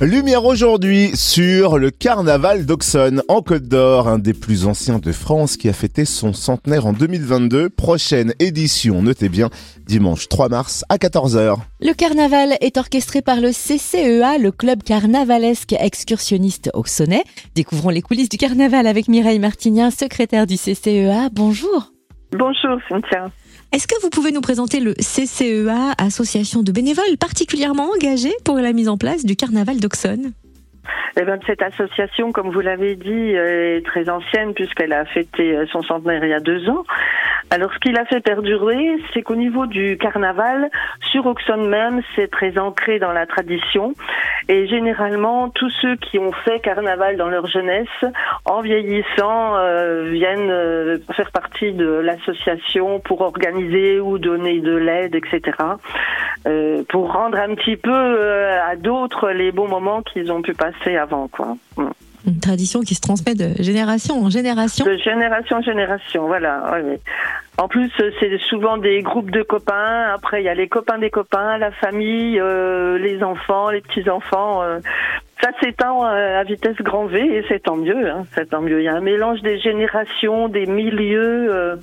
Lumière aujourd'hui sur le carnaval d'Auxonne en Côte d'Or, un des plus anciens de France qui a fêté son centenaire en 2022. Prochaine édition, notez bien, dimanche 3 mars à 14h. Le carnaval est orchestré par le CCEA, le club carnavalesque excursionniste auxonnais. Découvrons les coulisses du carnaval avec Mireille Martinien, secrétaire du CCEA. Bonjour. Bonjour Cynthia. Est-ce que vous pouvez nous présenter le CCEA, association de bénévoles particulièrement engagés pour la mise en place du carnaval d'Auxonne? Eh ben, cette association, comme vous l'avez dit, est très ancienne puisqu'elle a fêté son centenaire il y a deux ans. Alors, ce qui l'a fait perdurer, c'est qu'au niveau du carnaval, sur Auxonne même, c'est très ancré dans la tradition. Et généralement, tous ceux qui ont fait carnaval dans leur jeunesse, en vieillissant, euh, viennent euh, faire partie de l'association pour organiser ou donner de l'aide, etc. Euh, pour rendre un petit peu à d'autres les bons moments qu'ils ont pu passer avant, quoi. Mm. Une tradition qui se transmet de génération en génération. De génération en génération, voilà. En plus, c'est souvent des groupes de copains. Après, il y a les copains des copains, la famille, euh, les enfants, les petits enfants. Euh. ça s'étend euh, à vitesse grand V et c'est tant mieux. Hein, c'est tant mieux. Il y a un mélange des générations, des milieux.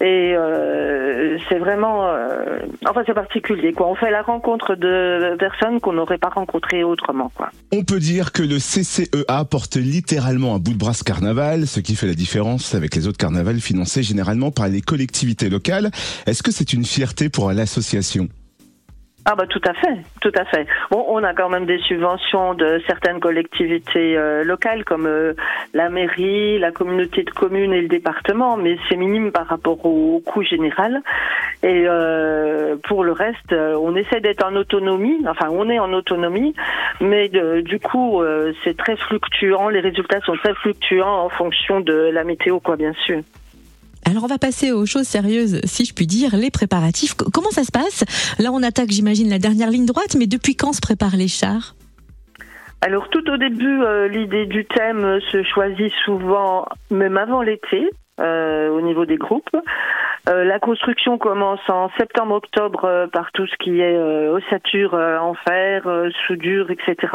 Et euh, c'est vraiment, euh, enfin c'est particulier quoi. On fait la rencontre de personnes qu'on n'aurait pas rencontrées autrement quoi. On peut dire que le CCEA porte littéralement un bout de bras carnaval, ce qui fait la différence avec les autres carnavals financés généralement par les collectivités locales. Est-ce que c'est une fierté pour l'association? Ah bah tout à fait, tout à fait. Bon, on a quand même des subventions de certaines collectivités euh, locales comme euh, la mairie, la communauté de communes et le département, mais c'est minime par rapport au, coût général. Et euh, pour le reste, on essaie d'être en autonomie. Enfin, on est en autonomie, mais du coup, c'est très fluctuant. Les résultats sont très fluctuants en fonction de la météo, quoi, bien sûr. Alors on va passer aux choses sérieuses, si je puis dire, les préparatifs. Comment ça se passe? Là on attaque, j'imagine, la dernière ligne droite, mais depuis quand se préparent les chars? Alors tout au début, euh, l'idée du thème se choisit souvent même avant l'été euh, au niveau des groupes. Euh, la construction commence en septembre-octobre par tout ce qui est ossature en fer, soudure, etc.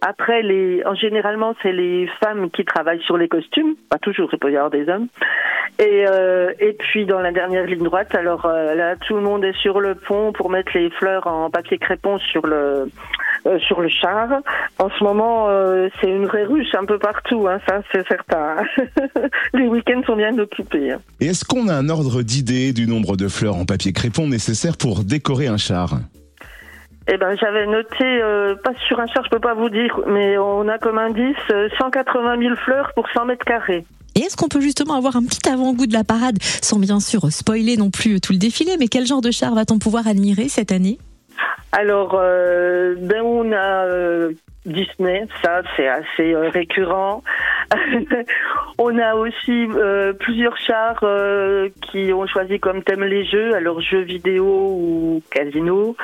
Après, les, en généralement, c'est les femmes qui travaillent sur les costumes, pas toujours, il peut y avoir des hommes. Et, euh, et puis dans la dernière ligne droite, alors euh, là tout le monde est sur le pont pour mettre les fleurs en papier crépon sur le euh, sur le char. En ce moment, c'est une vraie ruche un peu partout, hein, ça c'est certain. les week-ends sont bien occupés. Hein. Et est-ce qu'on a un ordre d'idée du nombre de fleurs en papier crépon nécessaire pour décorer un char? Eh ben, j'avais noté, pas sur un char, je peux pas vous dire, mais on a comme indice 180 000 fleurs pour 100 mètres carrés. Et est-ce qu'on peut justement avoir un petit avant-goût de la parade, sans bien sûr spoiler non plus tout le défilé, mais quel genre de char va-t-on pouvoir admirer cette année? Alors, euh, ben on a euh, Disney, ça c'est assez euh, récurrent. on a aussi plusieurs chars qui ont choisi comme thème les jeux, alors jeux vidéo ou casino.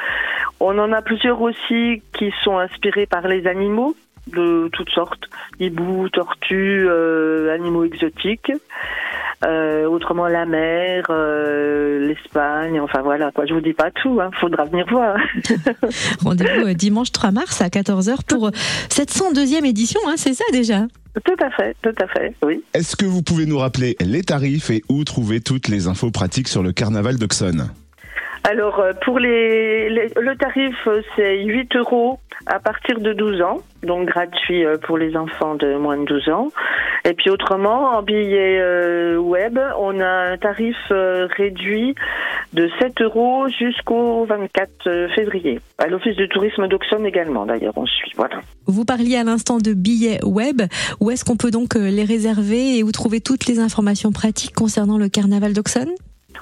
On en a plusieurs aussi qui sont inspirés par les animaux de toutes sortes, hiboux, tortues, euh, animaux exotiques. Euh, autrement la mer, euh, l'Espagne, enfin voilà quoi. Je vous dis pas tout, hein, faudra venir voir. Rendez-vous dimanche 3 mars à 14h pour cette 102e édition, hein, c'est ça déjà? Tout à fait, tout à fait, oui. Est-ce que vous pouvez nous rappeler les tarifs et où trouver toutes les infos pratiques sur le carnaval d'Auxonne? Alors, euh, pour les, le tarif, euh, c'est 8 euros à partir de 12 ans, donc gratuit euh, pour les enfants de moins de 12 ans. Et puis autrement, en billet web, on a un tarif réduit de 7 euros jusqu'au 24 février. À l'Office de tourisme d'Auxonne également, d'ailleurs, on suit. Voilà. Vous parliez à l'instant de billets web. Où est-ce qu'on peut donc les réserver et où trouver toutes les informations pratiques concernant le carnaval d'Auxonne?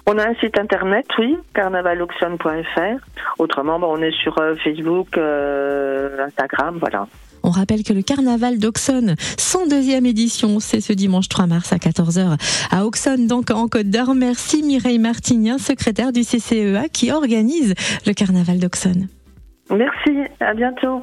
On a un site internet, oui, carnavaloxon.fr. Autrement, on est sur euh, Facebook, euh, Instagram, voilà. On rappelle que le carnaval d'Auxonne, 102e édition, c'est ce dimanche 3 mars à 14h à Auxonne, donc en Côte d'Or. Merci Mireille Martinien, secrétaire du CCEA qui organise le carnaval d'Auxonne. Merci, à bientôt.